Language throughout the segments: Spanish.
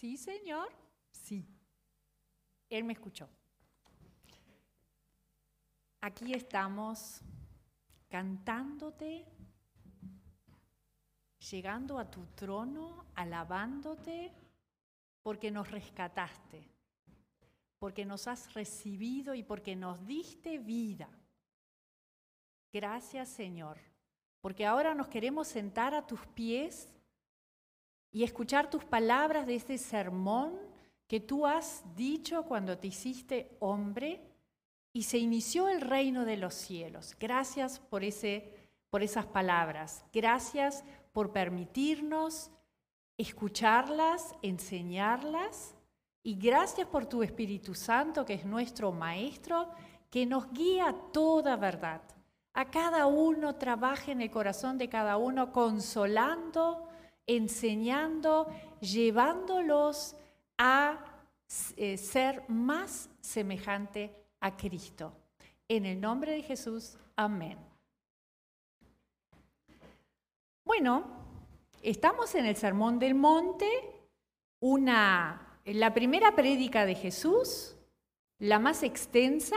Sí, Señor. Sí. Él me escuchó. Aquí estamos cantándote, llegando a tu trono, alabándote, porque nos rescataste, porque nos has recibido y porque nos diste vida. Gracias Señor, porque ahora nos queremos sentar a tus pies y escuchar tus palabras de este sermón que tú has dicho cuando te hiciste hombre y se inició el reino de los cielos. Gracias por, ese, por esas palabras. Gracias por permitirnos escucharlas, enseñarlas. Y gracias por tu Espíritu Santo, que es nuestro Maestro, que nos guía toda verdad. A cada uno trabaje en el corazón de cada uno, consolando, enseñando, llevándolos a eh, ser más semejante a Cristo. En el nombre de Jesús, amén. Bueno, estamos en el Sermón del Monte, una, la primera prédica de Jesús, la más extensa,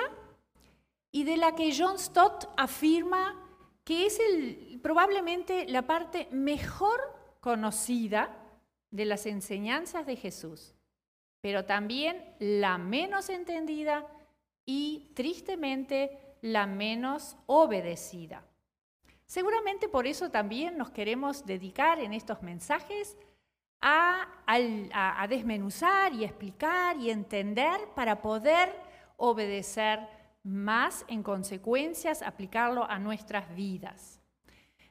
y de la que John Stott afirma que es el, probablemente la parte mejor conocida de las enseñanzas de Jesús, pero también la menos entendida y tristemente la menos obedecida. Seguramente por eso también nos queremos dedicar en estos mensajes a, desmenuzar y explicar y entender para poder obedecer más en consecuencias, aplicarlo a nuestras vidas.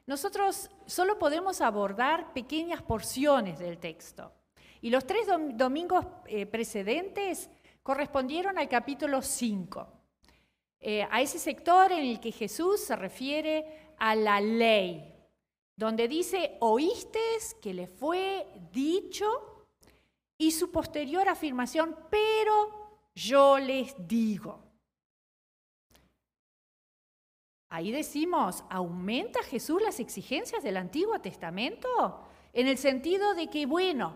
Nosotros solo podemos abordar pequeñas porciones del texto. Y los tres domingos eh, precedentes correspondieron al capítulo 5, eh, a ese sector en el que Jesús se refiere a la ley, donde dice, oíste que le fue dicho, y su posterior afirmación, pero yo les digo. Ahí decimos, ¿aumenta Jesús las exigencias del Antiguo Testamento? En el sentido de que, bueno,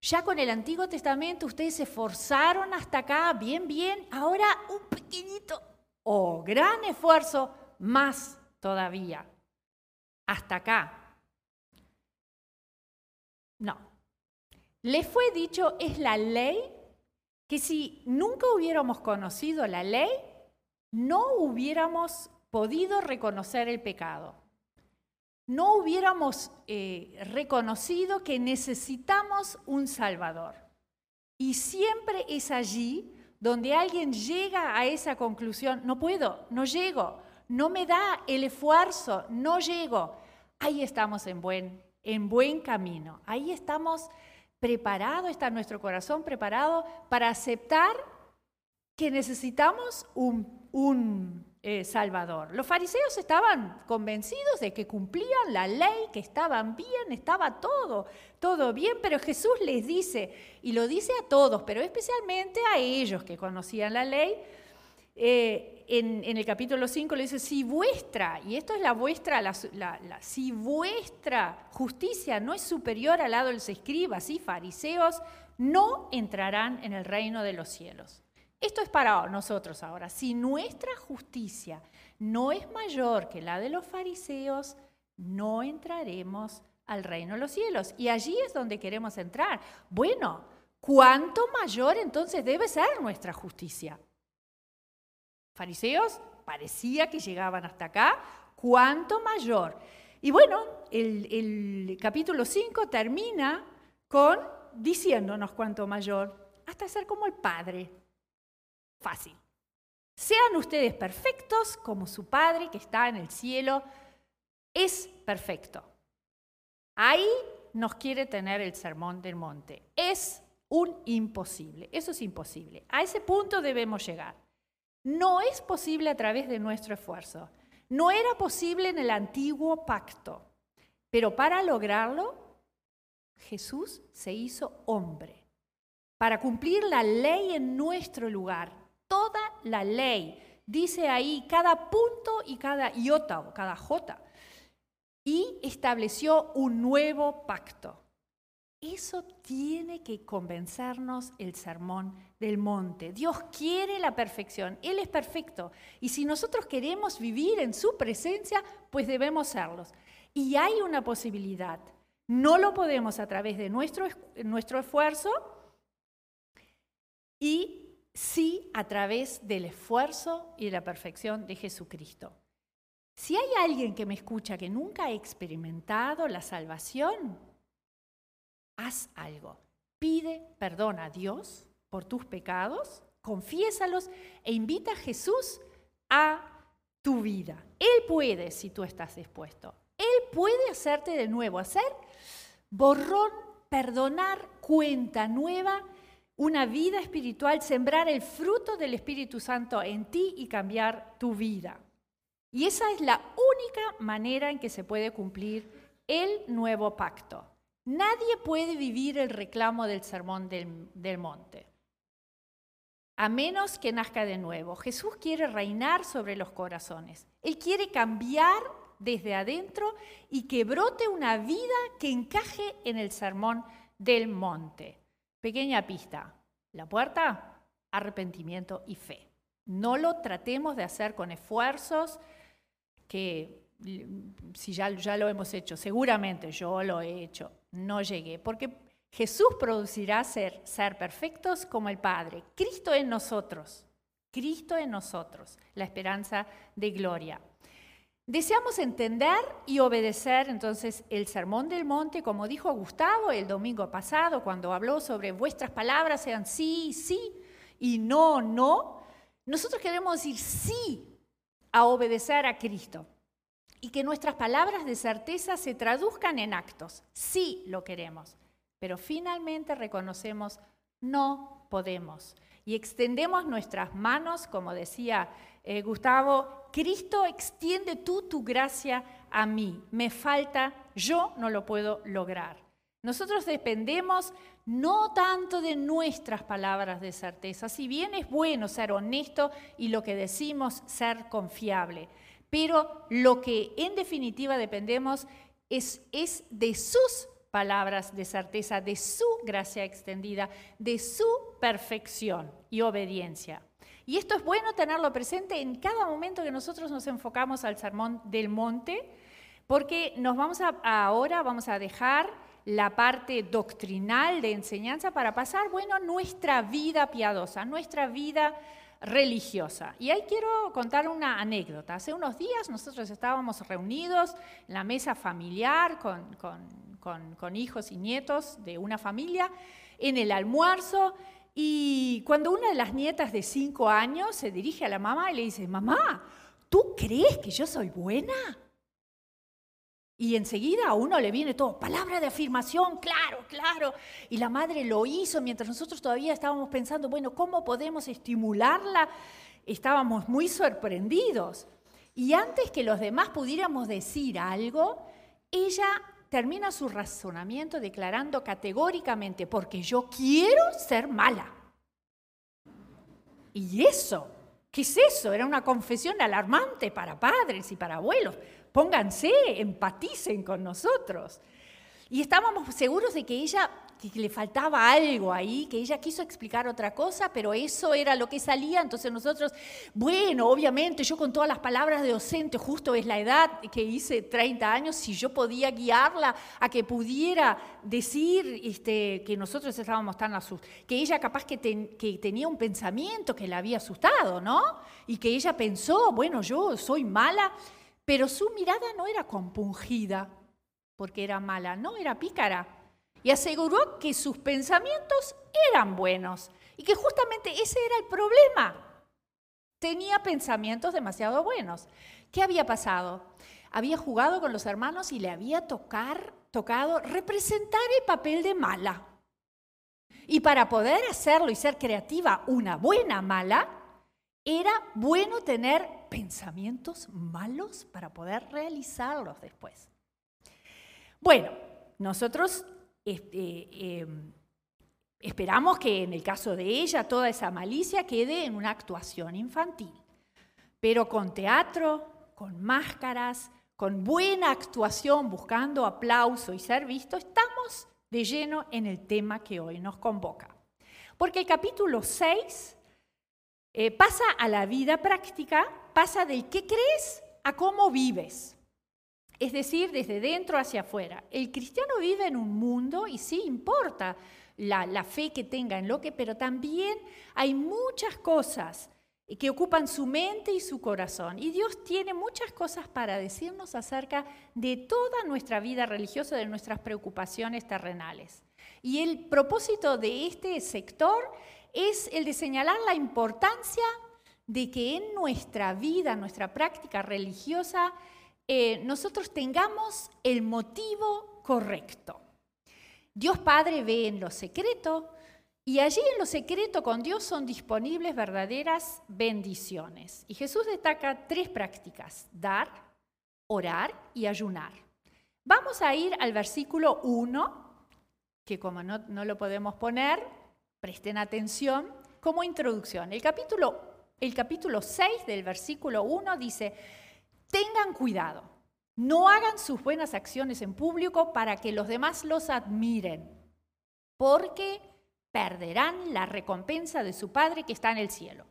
ya con el Antiguo Testamento ustedes se esforzaron hasta acá, bien, bien, ahora un pequeñito o gran esfuerzo, más todavía, hasta acá. No. Le fue dicho, es la ley, que si nunca hubiéramos conocido la ley, no hubiéramos podido reconocer el pecado no hubiéramos eh, reconocido que necesitamos un Salvador. Y siempre es allí donde alguien llega a esa conclusión, no puedo, no llego, no me da el esfuerzo, no llego. Ahí estamos en buen, en buen camino, ahí estamos preparados, está nuestro corazón preparado para aceptar que necesitamos un, un eh, Salvador. Los fariseos estaban convencidos de que cumplían la ley, que estaban bien, estaba todo, todo bien, pero Jesús les dice, y lo dice a todos, pero especialmente a ellos que conocían la ley, eh, en, el capítulo 5 le dice, si vuestra, y esto es la vuestra, si vuestra justicia no es superior al lado de los escribas y fariseos, no entrarán en el reino de los cielos. Esto es para nosotros ahora. Si nuestra justicia no es mayor que la de los fariseos, no entraremos al reino de los cielos. Y allí es donde queremos entrar. Bueno, ¿cuánto mayor entonces debe ser nuestra justicia? Fariseos parecía que llegaban hasta acá. ¿Cuánto mayor? Y bueno, el, capítulo 5 termina con diciéndonos cuánto mayor, hasta ser como el Padre. Fácil. Sean ustedes perfectos como su Padre que está en el cielo es perfecto. Ahí nos quiere tener el sermón del monte. Es un imposible. Eso es imposible. A ese punto debemos llegar. No es posible a través de nuestro esfuerzo. No era posible en el antiguo pacto. Pero para lograrlo, Jesús se hizo hombre. Para cumplir la ley en nuestro lugar, la ley. Dice ahí cada punto y cada iota o cada jota. Y estableció un nuevo pacto. Eso tiene que convencernos el sermón del monte. Dios quiere la perfección, Él es perfecto. Y si nosotros queremos vivir en su presencia, pues debemos serlos. Y hay una posibilidad. No lo podemos a través de nuestro, nuestro esfuerzo y sí a través del esfuerzo y de la perfección de Jesucristo. Si hay alguien que me escucha que nunca ha experimentado la salvación, haz algo. Pide perdón a Dios por tus pecados, confiésalos e invita a Jesús a tu vida. Él puede si tú estás dispuesto. Él puede hacerte de nuevo, hacer borrón, perdonar, cuenta nueva, una vida espiritual, sembrar el fruto del Espíritu Santo en ti y cambiar tu vida. Y esa es la única manera en que se puede cumplir el nuevo pacto. Nadie puede vivir el reclamo del sermón del, monte, a menos que nazca de nuevo. Jesús quiere reinar sobre los corazones. Él quiere cambiar desde adentro y que brote una vida que encaje en el sermón del monte. Pequeña pista. La puerta, arrepentimiento y fe. No lo tratemos de hacer con esfuerzos que si ya, ya lo hemos hecho, seguramente yo lo he hecho, no llegué, porque Jesús producirá ser, ser perfectos como el Padre, Cristo en nosotros, Cristo en nosotros, la esperanza de gloria. Deseamos entender y obedecer entonces el sermón del monte, como dijo Gustavo el domingo pasado, cuando habló sobre vuestras palabras sean sí, sí y no, no. Nosotros queremos decir sí a obedecer a Cristo y que nuestras palabras de certeza se traduzcan en actos. Sí lo queremos, pero finalmente reconocemos no podemos y extendemos nuestras manos, como decía eh, Gustavo, Cristo extiende tú tu gracia a mí, me falta, yo no lo puedo lograr. Nosotros dependemos no tanto de nuestras palabras de certeza, si bien es bueno ser honesto y lo que decimos ser confiable, pero lo que en definitiva dependemos es, es de sus palabras de certeza, de su gracia extendida, de su perfección y obediencia. Y esto es bueno tenerlo presente en cada momento que nosotros nos enfocamos al sermón del monte, porque nos vamos a, ahora vamos a dejar la parte doctrinal de enseñanza para pasar, bueno, nuestra vida piadosa, nuestra vida religiosa. Y ahí quiero contar una anécdota. Hace unos días nosotros estábamos reunidos en la mesa familiar con, con, hijos y nietos de una familia en el almuerzo y cuando una de las nietas de cinco años se dirige a la mamá y le dice, mamá, ¿tú crees que yo soy buena? Y enseguida a uno le viene todo, palabra de afirmación, claro, claro. Y la madre lo hizo mientras nosotros todavía estábamos pensando, bueno, ¿cómo podemos estimularla? Estábamos muy sorprendidos. Y antes que los demás pudiéramos decir algo, ella termina su razonamiento declarando categóricamente, porque yo quiero ser mala. Y eso, ¿qué es eso? Era una confesión alarmante para padres y para abuelos pónganse, empaticen con nosotros. Y estábamos seguros de que ella que le faltaba algo ahí, que ella quiso explicar otra cosa, pero eso era lo que salía. Entonces nosotros, bueno, obviamente yo con todas las palabras de docente, justo es la edad que hice 30 años, si yo podía guiarla a que pudiera decir este, que nosotros estábamos tan asustados, que ella capaz que, que tenía un pensamiento que la había asustado, ¿no? Y que ella pensó, bueno, yo soy mala pero su mirada no era compungida porque era mala, no, era pícara. Y aseguró que sus pensamientos eran buenos y que justamente ese era el problema. Tenía pensamientos demasiado buenos. ¿Qué había pasado? Había jugado con los hermanos y le había tocar, tocado representar el papel de mala. Y para poder hacerlo y ser creativa una buena mala, era bueno tener pensamientos malos para poder realizarlos después. Bueno, nosotros este, em, esperamos que en el caso de ella toda esa malicia quede en una actuación infantil, pero con teatro, con máscaras, con buena actuación, buscando aplauso y ser visto, estamos de lleno en el tema que hoy nos convoca. Porque el capítulo 6 eh, pasa a la vida práctica, pasa del qué crees a cómo vives. Es decir, desde dentro hacia afuera. El cristiano vive en un mundo y sí importa la, fe que tenga en lo que, pero también hay muchas cosas que ocupan su mente y su corazón. Y Dios tiene muchas cosas para decirnos acerca de toda nuestra vida religiosa, de nuestras preocupaciones terrenales. Y el propósito de este sector es el de señalar la importancia de que en nuestra vida, nuestra práctica religiosa, eh, nosotros tengamos el motivo correcto. Dios Padre ve en lo secreto y allí en lo secreto con Dios son disponibles verdaderas bendiciones. Y Jesús destaca tres prácticas, dar, orar y ayunar. Vamos a ir al versículo 1, que como no, lo podemos poner, presten atención, como introducción. El capítulo, el capítulo 6 del versículo 1 dice, tengan cuidado, no hagan sus buenas acciones en público para que los demás los admiren, porque perderán la recompensa de su Padre que está en el cielo.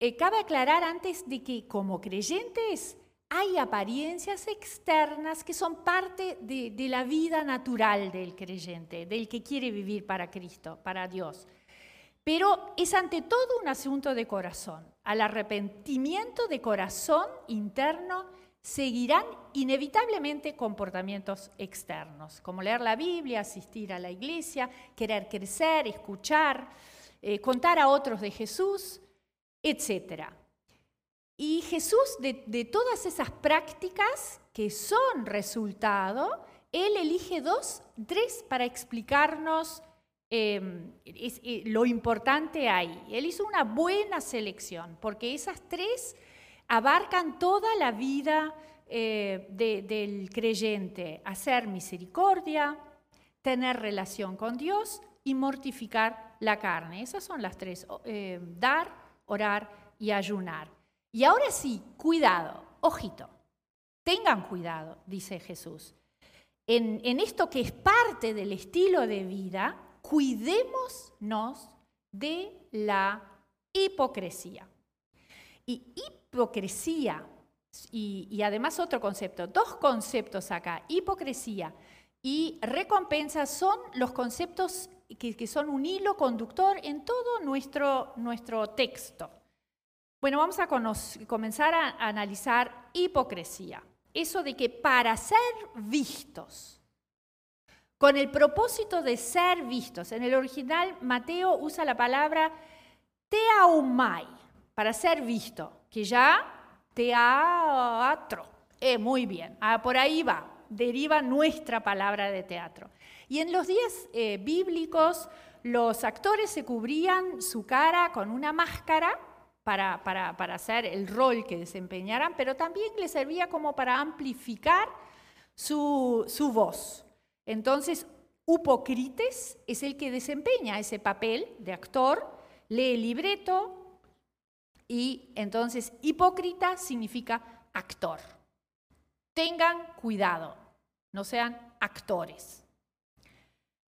Eh, cabe aclarar antes de que como creyentes hay apariencias externas que son parte de, la vida natural del creyente, del que quiere vivir para Cristo, para Dios. Pero es ante todo un asunto de corazón. Al arrepentimiento de corazón interno seguirán inevitablemente comportamientos externos, como leer la Biblia, asistir a la iglesia, querer crecer, escuchar, eh, contar a otros de Jesús, etc. Y Jesús, de, todas esas prácticas que son resultado, Él elige dos, tres para explicarnos em, eh, lo importante ahí. Él hizo una buena selección, porque esas tres abarcan toda la vida eh, del creyente, hacer misericordia, tener relación con Dios y mortificar la carne. Esas son las tres, eh, dar, orar y ayunar. Y ahora sí, cuidado, ojito, tengan cuidado, dice Jesús. En esto que es parte del estilo de vida, cuidémonos de la hipocresía. Y hipocresía, y, además otro concepto, dos conceptos acá, hipocresía y recompensa son los conceptos que, que, son un hilo conductor en todo nuestro, nuestro texto. Bueno, vamos a comenzar a analizar hipocresía. Eso de que para ser vistos, con el propósito de ser vistos, en el original Mateo usa la palabra teaumai, para ser visto, que ya teatro. Eh, muy bien, ah, por ahí va, deriva nuestra palabra de teatro. Y en los días eh, bíblicos, los actores se cubrían su cara con una máscara para, hacer el rol que desempeñaran, pero también le servía como para amplificar su, voz. Entonces, Upocrites es el que desempeña ese papel de actor, lee el libreto y entonces hipócrita significa actor. Tengan cuidado, no sean actores.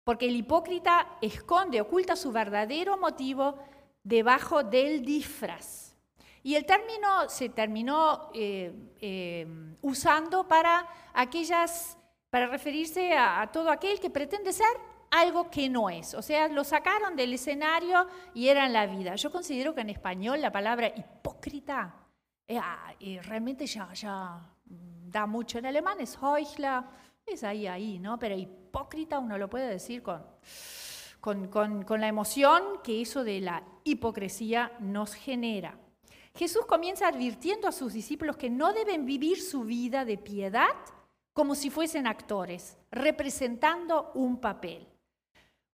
Porque el hipócrita esconde, oculta su verdadero motivo debajo del disfraz. Y el término se terminó eh, eh, usando para aquellas, para referirse a, todo aquel que pretende ser algo que no es. O sea, lo sacaron del escenario y era en la vida. Yo considero que en español la palabra hipócrita eh, ah, realmente ya, ya da mucho. En alemán es Heuchler, es ahí, ahí, ¿no? Pero hipócrita uno lo puede decir con con, la emoción que eso de la hipocresía nos genera. Jesús comienza advirtiendo a sus discípulos que no deben vivir su vida de piedad como si fuesen actores, representando un papel.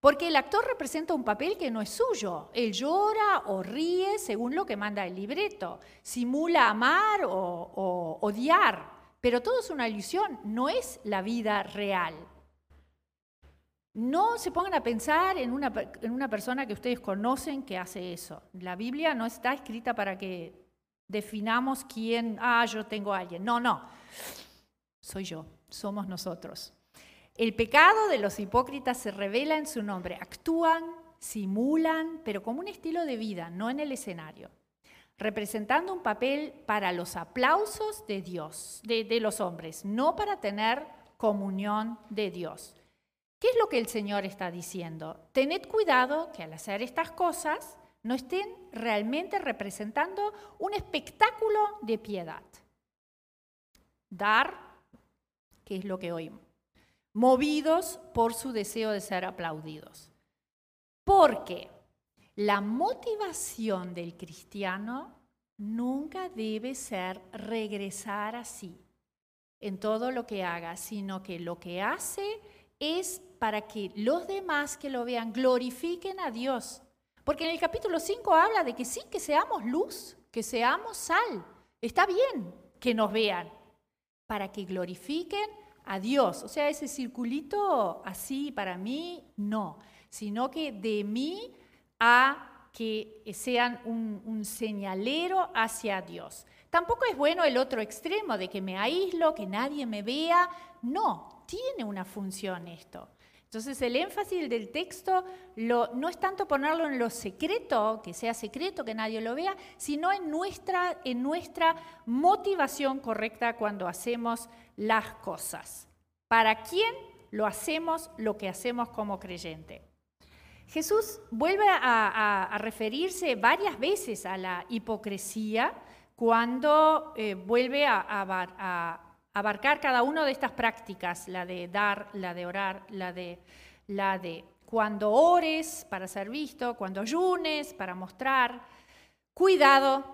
Porque el actor representa un papel que no es suyo. Él llora o ríe según lo que manda el libreto, simula amar o odiar, pero todo es una ilusión, no es la vida real. No se pongan a pensar en una, en una, persona que ustedes conocen que hace eso. La Biblia no está escrita para que definamos quién, ah, yo tengo a alguien. No, no. Soy yo, somos nosotros. El pecado de los hipócritas se revela en su nombre. Actúan, simulan, pero como un estilo de vida, no en el escenario, representando un papel para los aplausos de Dios, de, los hombres, no para tener comunión de Dios. ¿Qué es lo que el Señor está diciendo? Tened cuidado que al hacer estas cosas no estén realmente representando un espectáculo de piedad. Dar, que es lo que oímos, movidos por su deseo de ser aplaudidos. Porque la motivación del cristiano nunca debe ser regresar así en todo lo que haga, sino que lo que hace es para que los demás que lo vean glorifiquen a Dios. Porque en el capítulo 5 habla de que sí, que seamos luz, que seamos sal. Está bien que nos vean, para que glorifiquen a Dios. O sea, ese circulito así para mí, no, sino que de mí a que sean un, un, señalero hacia Dios. Tampoco es bueno el otro extremo de que me aíslo, que nadie me vea. No, tiene una función esto. Entonces el énfasis del texto no es tanto ponerlo en lo secreto, que sea secreto, que nadie lo vea, sino en nuestra, en nuestra motivación correcta cuando hacemos las cosas. ¿Para quién lo hacemos lo que hacemos como creyente? Jesús vuelve a, referirse varias veces a la hipocresía cuando eh, vuelve a abarcar cada una de estas prácticas, la de dar, la de orar, la de, la de cuando ores para ser visto, cuando ayunes para mostrar. Cuidado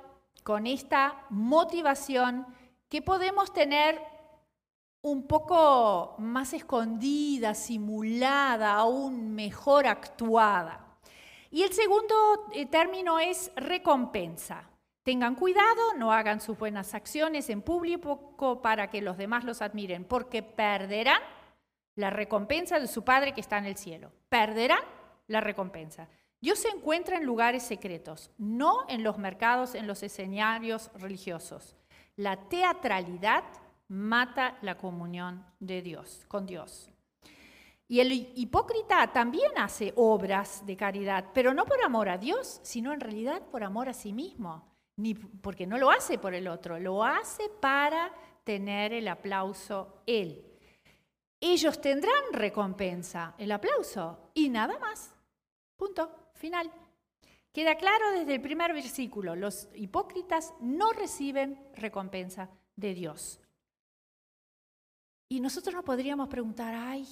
con esta motivación que podemos tener un poco más escondida, simulada, aún mejor actuada. Y el segundo eh, término es recompensa. Tengan cuidado, no hagan sus buenas acciones en público para que los demás los admiren, porque perderán la recompensa de su Padre que está en el cielo. Perderán la recompensa. Dios se encuentra en lugares secretos, no en los mercados, en los escenarios religiosos. La teatralidad mata la comunión de Dios, con Dios. Y el hipócrita también hace obras de caridad, pero no por amor a Dios, sino en realidad por amor a sí mismo ni porque no lo hace por el otro, lo hace para tener el aplauso él. Ellos tendrán recompensa, el aplauso, y nada más. Punto, final. Queda claro desde el primer versículo, los hipócritas no reciben recompensa de Dios. Y nosotros nos podríamos preguntar, ay,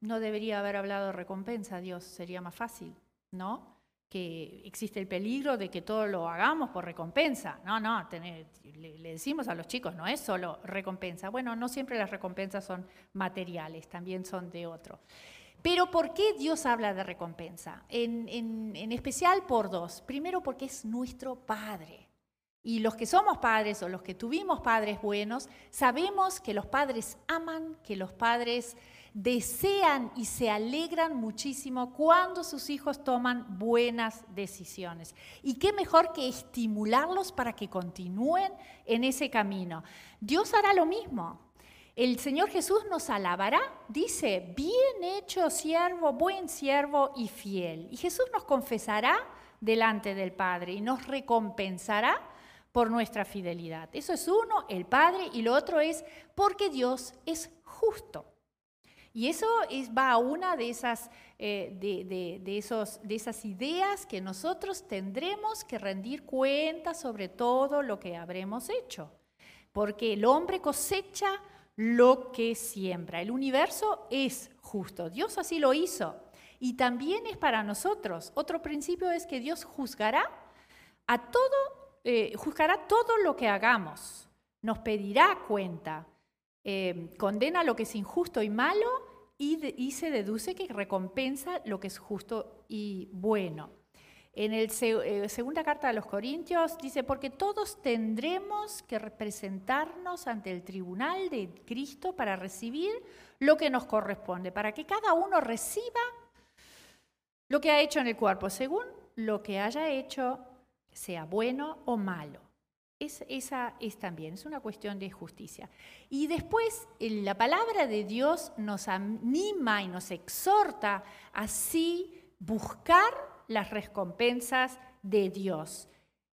no debería haber hablado de recompensa, Dios, sería más fácil, ¿no? Que existe el peligro de que todo lo hagamos por recompensa. No, no, le, decimos a los chicos, no es solo recompensa. Bueno, no siempre las recompensas son materiales, también son de otro. Pero ¿por qué Dios habla de recompensa? En, en especial por dos. Primero porque es nuestro Padre. Y los que somos padres o los que tuvimos padres buenos, sabemos que los padres aman, que los padres desean y se alegran muchísimo cuando sus hijos toman buenas decisiones. Y qué mejor que estimularlos para que continúen en ese camino. Dios hará lo mismo. El Señor Jesús nos alabará, dice, bien hecho siervo, buen siervo y fiel. Y Jesús nos confesará delante del Padre y nos recompensará por nuestra fidelidad. Eso es uno, el Padre, y lo otro es porque Dios es justo. Y eso va a una de esas, eh, de, esos, de esas ideas que nosotros tendremos que rendir cuenta sobre todo lo que habremos hecho. Porque el hombre cosecha lo que siembra. El universo es justo. Dios así lo hizo. Y también es para nosotros. Otro principio es que Dios juzgará a todo, eh, juzgará todo lo que hagamos. Nos pedirá cuenta. Eh, condena lo que es injusto y malo y, se deduce que recompensa lo que es justo y bueno. En la eh, segunda carta de los Corintios dice, porque todos tendremos que representarnos ante el tribunal de Cristo para recibir lo que nos corresponde, para que cada uno reciba lo que ha hecho en el cuerpo, según lo que haya hecho, sea bueno o malo. Esa es también, es una cuestión de justicia. Y después la palabra de Dios nos anima y nos exhorta así buscar las recompensas de Dios.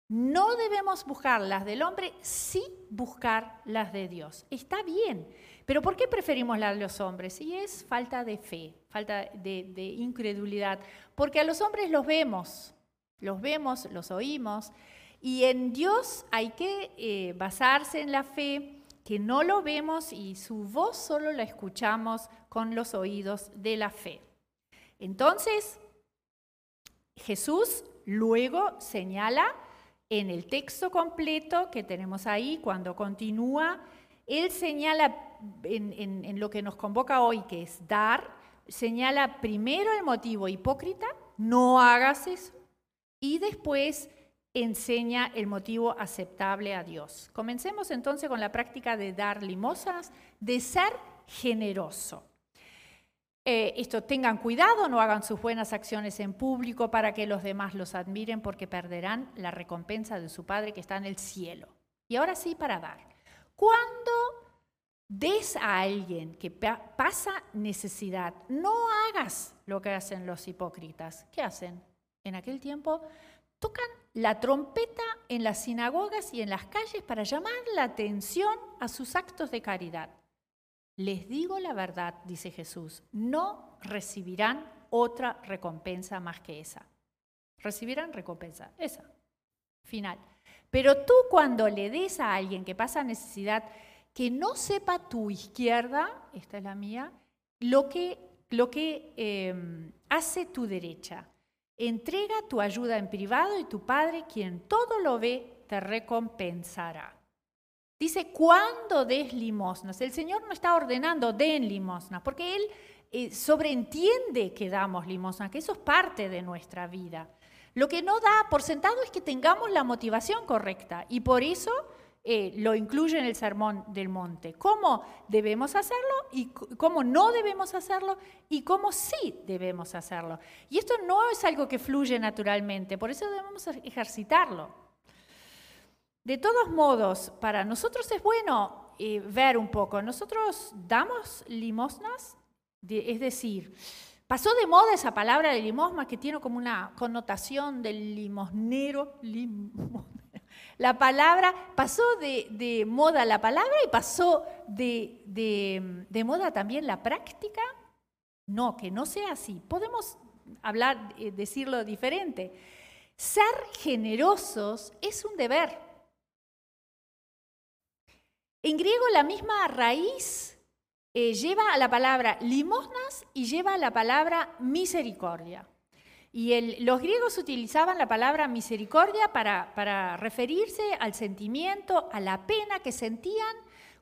No debemos buscar las del hombre, sí buscar las de Dios. Está bien, pero ¿por qué preferimos las de los hombres? Y es falta de fe, falta de incredulidad, porque a los hombres los vemos, los vemos, los oímos, y en Dios hay que eh, basarse en la fe, que no lo vemos y su voz solo la escuchamos con los oídos de la fe. Entonces, Jesús luego señala en el texto completo que tenemos ahí, cuando continúa, él señala en, en, lo que nos convoca hoy, que es dar, señala primero el motivo hipócrita, no hagas eso, y después enseña el motivo aceptable a Dios. Comencemos entonces con la práctica de dar limosnas, de ser generoso. Eh, esto, tengan cuidado, no hagan sus buenas acciones en público para que los demás los admiren porque perderán la recompensa de su Padre que está en el cielo. Y ahora sí, para dar. Cuando des a alguien que pasa necesidad, no hagas lo que hacen los hipócritas. ¿Qué hacen? En aquel tiempo tocan la trompeta en las sinagogas y en las calles para llamar la atención a sus actos de caridad. Les digo la verdad, dice Jesús, no recibirán otra recompensa más que esa. Recibirán recompensa, esa. Final. Pero tú cuando le des a alguien que pasa necesidad, que no sepa tu izquierda, esta es la mía, lo que, lo que eh, hace tu derecha. Entrega tu ayuda en privado y tu Padre, quien todo lo ve, te recompensará. Dice, cuando des limosnas, el Señor no está ordenando den limosnas, porque Él eh, sobreentiende que damos limosnas, que eso es parte de nuestra vida. Lo que no da por sentado es que tengamos la motivación correcta y por eso eh, lo incluye en el Sermón del Monte. ¿Cómo debemos hacerlo y cómo no debemos hacerlo y cómo sí debemos hacerlo? Y esto no es algo que fluye naturalmente, por eso debemos ejercitarlo. De todos modos, para nosotros es bueno eh, ver un poco. Nosotros damos limosnas, es decir, pasó de moda esa palabra de limosna que tiene como una connotación del limosnero, la palabra, pasó de, moda la palabra y pasó de, moda también la práctica. No, que no sea así. Podemos hablar, eh, decirlo diferente. Ser generosos es un deber. En griego la misma raíz eh, lleva a la palabra limosnas y lleva a la palabra misericordia. Y los griegos utilizaban la palabra misericordia para, referirse al sentimiento, a la pena que sentían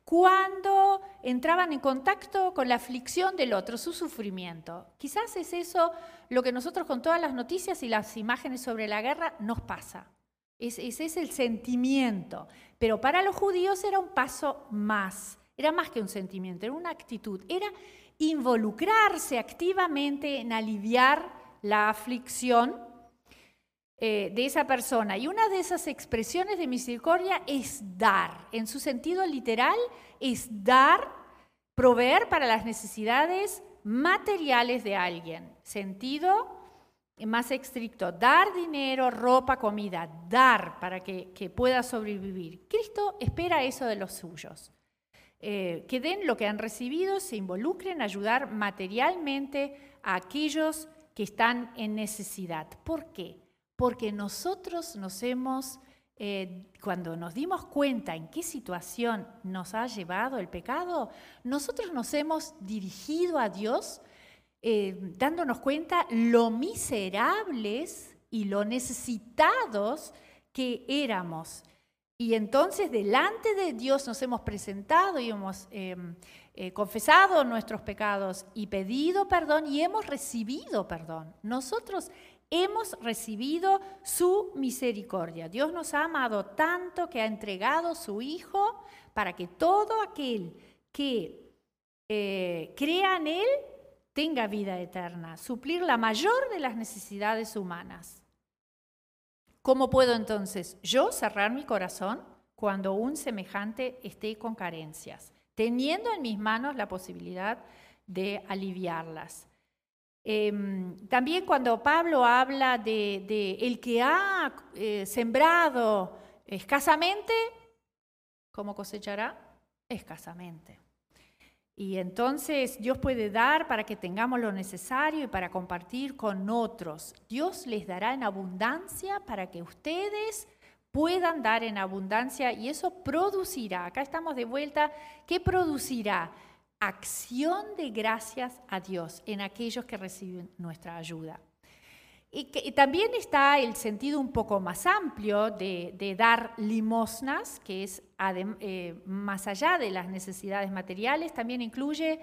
cuando entraban en contacto con la aflicción del otro, su sufrimiento. Quizás es eso lo que nosotros con todas las noticias y las imágenes sobre la guerra nos pasa. ese es el sentimiento. Pero para los judíos era un paso más, era más que un sentimiento, era una actitud, era involucrarse activamente en aliviar la aflicción eh, de esa persona. Y una de esas expresiones de misericordia es dar. En su sentido literal, es dar, proveer para las necesidades materiales de alguien. Sentido más estricto, dar dinero, ropa, comida, dar para que, pueda sobrevivir. Cristo espera eso de los suyos. Eh, que den lo que han recibido, se involucren en ayudar materialmente a aquellos que están en necesidad. ¿Por qué? Porque nosotros nos hemos, eh, cuando nos dimos cuenta en qué situación nos ha llevado el pecado, nosotros nos hemos dirigido a Dios eh, dándonos cuenta lo miserables y lo necesitados que éramos. Y entonces delante de Dios nos hemos presentado y hemos em, eh, confesado nuestros pecados y pedido perdón y hemos recibido perdón. Nosotros hemos recibido su misericordia. Dios nos ha amado tanto que ha entregado su Hijo para que todo aquel que eh, crea en Él tenga vida eterna, suplir la mayor de las necesidades humanas. ¿Cómo puedo entonces yo cerrar mi corazón cuando un semejante esté con carencias, teniendo en mis manos la posibilidad de aliviarlas. Em, también cuando Pablo habla de, el que ha eh, sembrado escasamente, ¿cómo cosechará? Escasamente. Y entonces Dios puede dar para que tengamos lo necesario y para compartir con otros. Dios les dará en abundancia para que ustedes puedan dar en abundancia y eso producirá, acá estamos de vuelta, ¿qué producirá? Acción de gracias a Dios en aquellos que reciben nuestra ayuda. Y, también está el sentido un poco más amplio de, dar limosnas, que es eh, más allá de las necesidades materiales, también incluye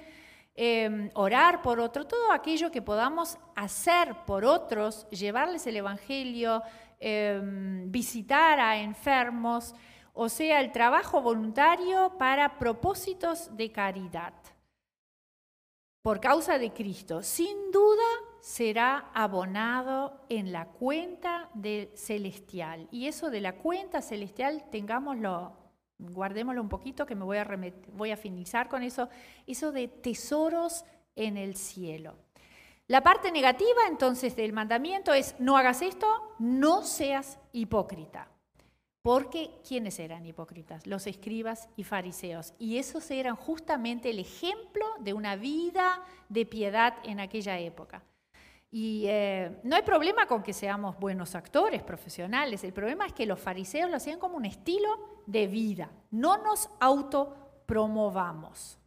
em, orar por otro, todo aquello que podamos hacer por otros, llevarles el Evangelio, em, visitar a enfermos, o sea, el trabajo voluntario para propósitos de caridad por causa de Cristo, sin duda será abonado en la cuenta celestial. Y eso de la cuenta celestial, tengámoslo, guardémoslo un poquito, que me voy a, voy a finalizar con eso, eso de tesoros en el cielo. La parte negativa entonces del mandamiento es, no hagas esto, no seas hipócrita. Porque ¿quiénes eran hipócritas? Los escribas y fariseos. Y esos eran justamente el ejemplo de una vida de piedad en aquella época. Y eh, no hay problema con que seamos buenos actores, profesionales. El problema es que los fariseos lo hacían como un estilo de vida. No nos autopromovamos.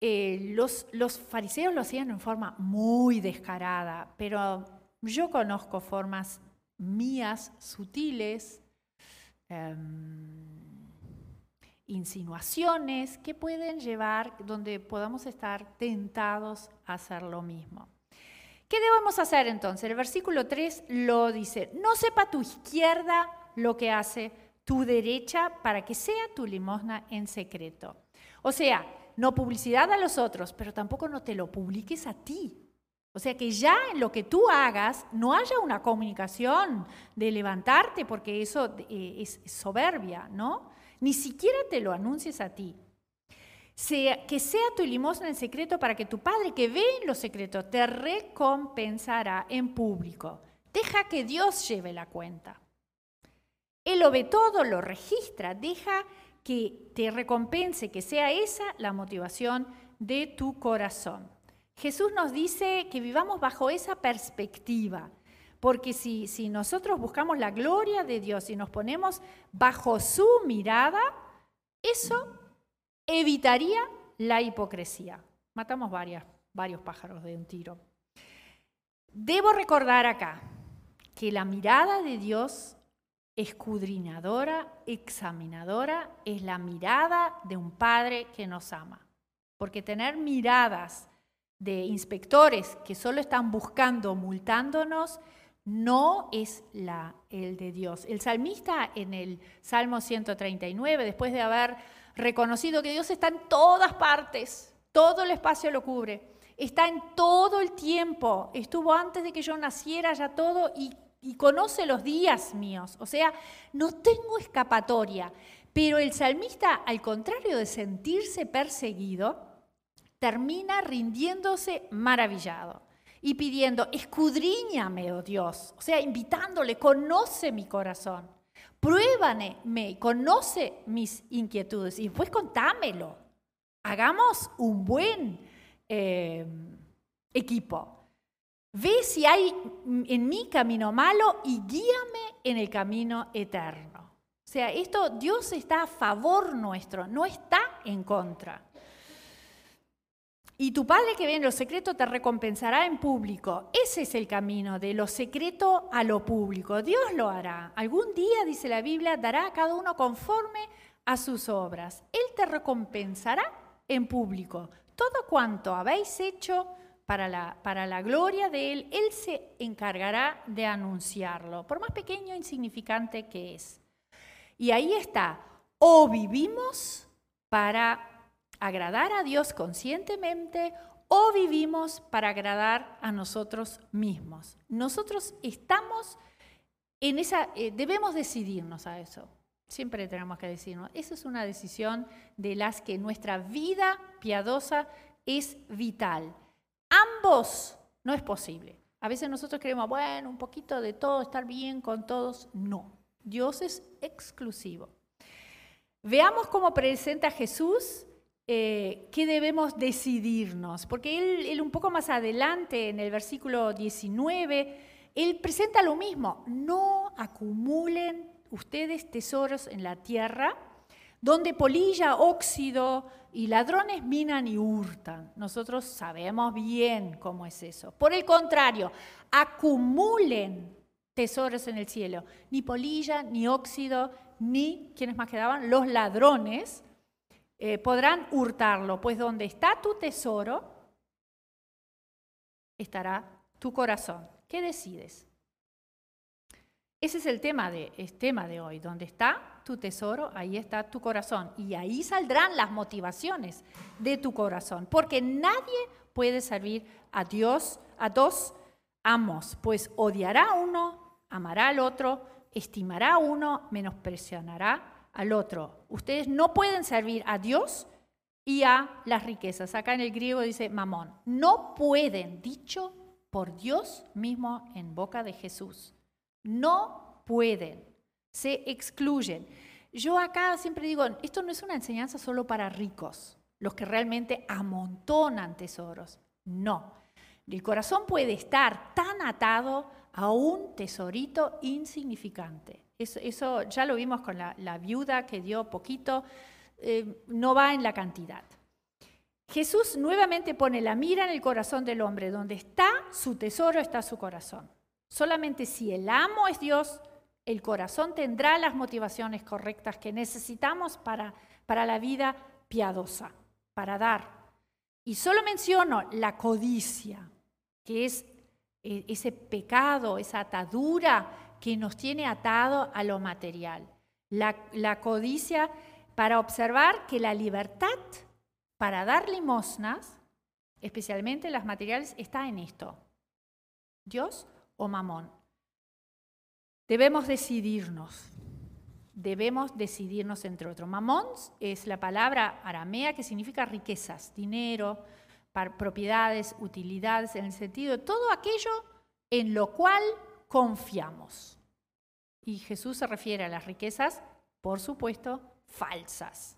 Eh, los, fariseos lo hacían en forma muy descarada, pero yo conozco formas mías sutiles, em, insinuaciones que pueden llevar donde podamos estar tentados a hacer lo mismo. ¿Qué debemos hacer entonces? El versículo 3 lo dice, no sepa tu izquierda lo que hace tu derecha para que sea tu limosna en secreto. O sea, no publicidad a los otros, pero tampoco no te lo publiques a ti. O sea, que ya en lo que tú hagas no haya una comunicación de levantarte, porque eso eh, es soberbia, ¿no? Ni siquiera te lo anuncies a ti. que sea tu limosna en secreto para que tu Padre que ve en lo secreto te recompensará en público. Deja que Dios lleve la cuenta. Él lo ve todo, lo registra, deja que te recompense, que sea esa la motivación de tu corazón. Jesús nos dice que vivamos bajo esa perspectiva, porque si, si nosotros buscamos la gloria de Dios y nos ponemos bajo su mirada, eso evitaría la hipocresía. Matamos varios pájaros de un tiro. Debo recordar acá que la mirada de Dios escudriñadora, examinadora, es la mirada de un Padre que nos ama. Porque tener miradas de inspectores que solo están buscando, multándonos, no es la, el de Dios. El salmista en el Salmo 139, después de haber reconocido que Dios está en todas partes, todo el espacio lo cubre, está en todo el tiempo, estuvo antes de que yo naciera ya todo y, y conoce los días míos, o sea, no tengo escapatoria. Pero el salmista, al contrario de sentirse perseguido, termina rindiéndose maravillado y pidiendo, escudriñame, oh Dios, o sea, invitándole, conoce mi corazón, pruébame, conoce mis inquietudes y después contámelo. Hagamos un buen eh, equipo. Ve si hay en mi camino malo y guíame en el camino eterno. O sea, esto Dios está a favor nuestro, no está en contra. Y tu Padre que ve en lo secreto te recompensará en público. Ese es el camino, de lo secreto a lo público. Dios lo hará. Algún día, dice la Biblia, dará a cada uno conforme a sus obras. Él te recompensará en público. Todo cuanto habéis hecho para la, para la gloria de Él, Él se encargará de anunciarlo, por más pequeño e insignificante que es. Y ahí está, o vivimos para agradar a Dios conscientemente o vivimos para agradar a nosotros mismos. Nosotros estamos en esa, eh, debemos decidirnos a eso. Siempre tenemos que decirnos, esa es una decisión de las que nuestra vida piadosa es vital. Ambos no es posible. A veces nosotros creemos, bueno, un poquito de todo, estar bien con todos. No, Dios es exclusivo. Veamos cómo presenta Jesús eh, qué debemos decidirnos, porque él, un poco más adelante, en el versículo 19, él presenta lo mismo, no acumulen ustedes tesoros en la tierra, donde polilla, óxido y ladrones minan y hurtan. Nosotros sabemos bien cómo es eso. Por el contrario, acumulen tesoros en el cielo. Ni polilla, ni óxido, ni, ¿quiénes más quedaban? Los ladrones eh, podrán hurtarlo, pues donde está tu tesoro, estará tu corazón. ¿Qué decides? Ese es el tema de, tema de hoy. Donde está tu tesoro, ahí está tu corazón. Y ahí saldrán las motivaciones de tu corazón. Porque nadie puede servir a Dios, a dos amos, pues odiará uno, amará al otro, estimará a uno, menospreciará al otro. Ustedes no pueden servir a Dios y a las riquezas. Acá en el griego dice mamón. No pueden, dicho por Dios mismo en boca de Jesús. No pueden, se excluyen. Yo acá siempre digo, esto no es una enseñanza solo para ricos, los que realmente amontonan tesoros. No. El corazón puede estar tan atado a un tesorito insignificante. Eso, ya lo vimos con la, viuda que dio poquito, eh, no va en la cantidad. Jesús nuevamente pone la mira en el corazón del hombre, donde está su tesoro, está su corazón. Solamente si el amo es Dios, el corazón tendrá las motivaciones correctas que necesitamos para, para la vida piadosa, para dar. Y solo menciono la codicia, que es eh, ese pecado, esa atadura que nos tiene atado a lo material. La, codicia para observar que la libertad para dar limosnas, especialmente las materiales, está en esto. Dios o mamón. Debemos decidirnos. Debemos decidirnos entre otros. Mamón es la palabra aramea que significa riquezas, dinero, propiedades, utilidades, en el sentido de todo aquello en lo cual confiamos. Y Jesús se refiere a las riquezas, por supuesto, falsas.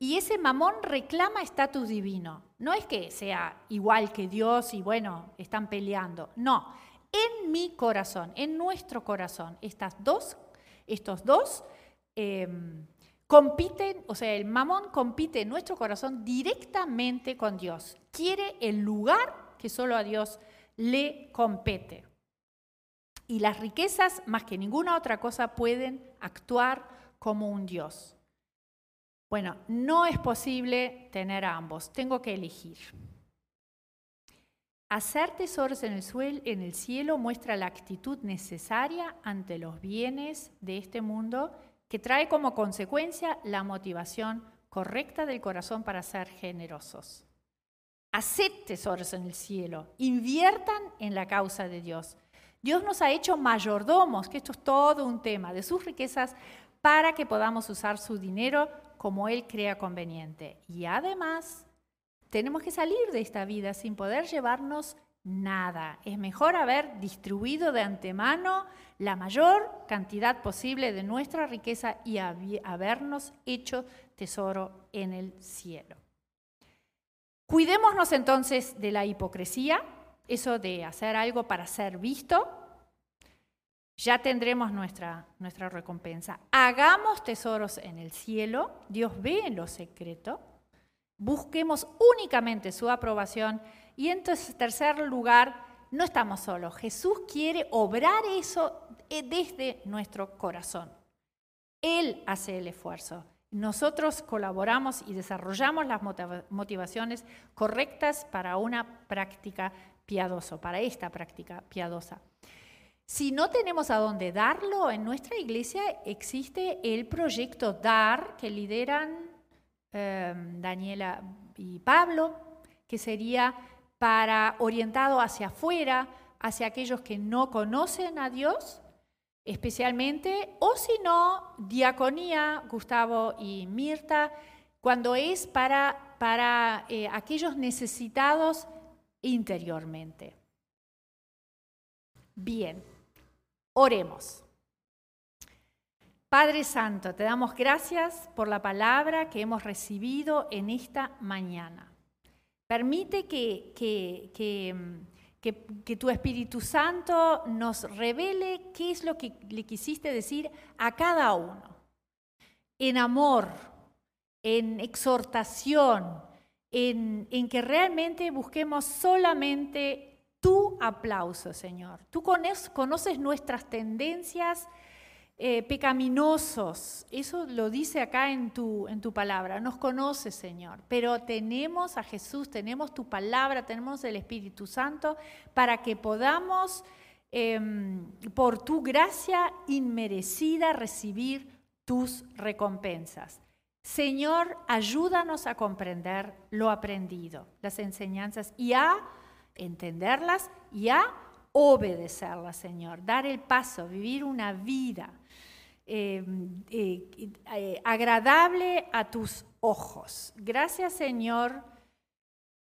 Y ese mamón reclama estatus divino. No es que sea igual que Dios y bueno, están peleando. No, en mi corazón, en nuestro corazón, estas dos, estos dos em, compiten, o sea, el mamón compite en nuestro corazón directamente con Dios. Quiere el lugar que solo a Dios le compete. Y las riquezas, más que ninguna otra cosa, pueden actuar como un Dios. Bueno, no es posible tener ambos, tengo que elegir. Hacer tesoros en el, suelo, en el cielo muestra la actitud necesaria ante los bienes de este mundo que trae como consecuencia la motivación correcta del corazón para ser generosos. Haced tesoros en el cielo, inviertan en la causa de Dios. Dios nos ha hecho mayordomos, que esto es todo un tema, de sus riquezas para que podamos usar su dinero como Él crea conveniente. Y además, tenemos que salir de esta vida sin poder llevarnos nada. Es mejor haber distribuido de antemano la mayor cantidad posible de nuestra riqueza y habernos hecho tesoro en el cielo. Cuidémonos entonces de la hipocresía, eso de hacer algo para ser visto, ya tendremos nuestra, nuestra recompensa. Hagamos tesoros en el cielo, Dios ve en lo secreto, busquemos únicamente su aprobación y en tercer lugar, no estamos solos, Jesús quiere obrar eso eh, desde nuestro corazón. Él hace el esfuerzo. Nosotros colaboramos y desarrollamos las motivaciones correctas para una práctica piadosa, para esta práctica piadosa. Si no tenemos a dónde darlo, en nuestra iglesia existe el proyecto DAR que lideran em, Daniela y Pablo, que sería para orientado hacia afuera, hacia aquellos que no conocen a Dios especialmente, o si no, diaconía, Gustavo y Mirta, cuando es para, para eh, aquellos necesitados interiormente. Bien, oremos. Padre Santo, te damos gracias por la palabra que hemos recibido en esta mañana. Permite que, que, que, tu Espíritu Santo nos revele qué es lo que le quisiste decir a cada uno. En amor, en exhortación, en, en que realmente busquemos solamente tu aplauso, Señor. Tú conoces nuestras tendencias eh, pecaminosos. Eso lo dice acá en tu, en tu palabra. Nos conoce, Señor. Pero tenemos a Jesús, tenemos tu palabra, tenemos el Espíritu Santo para que podamos, em, por tu gracia inmerecida, recibir tus recompensas. Señor, ayúdanos a comprender lo aprendido, las enseñanzas, y a entenderlas y a obedecerlas, Señor. Dar el paso, vivir una vida eh, eh, eh, agradable a tus ojos. Gracias Señor,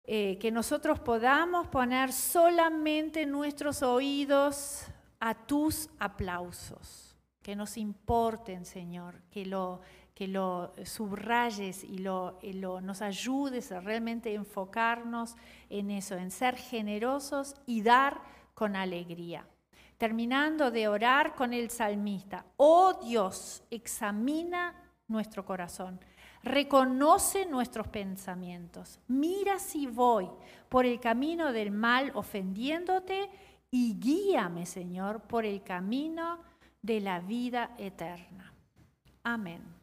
que nosotros podamos poner solamente nuestros oídos a tus aplausos, que nos importen Señor, que lo, que lo subrayes y lo, lo, nos ayudes a realmente enfocarnos en eso, en ser generosos y dar con alegría terminando de orar con el salmista, oh Dios, examina nuestro corazón, reconoce nuestros pensamientos, mira si voy por el camino del mal ofendiéndote y guíame, Señor, por el camino de la vida eterna. Amén.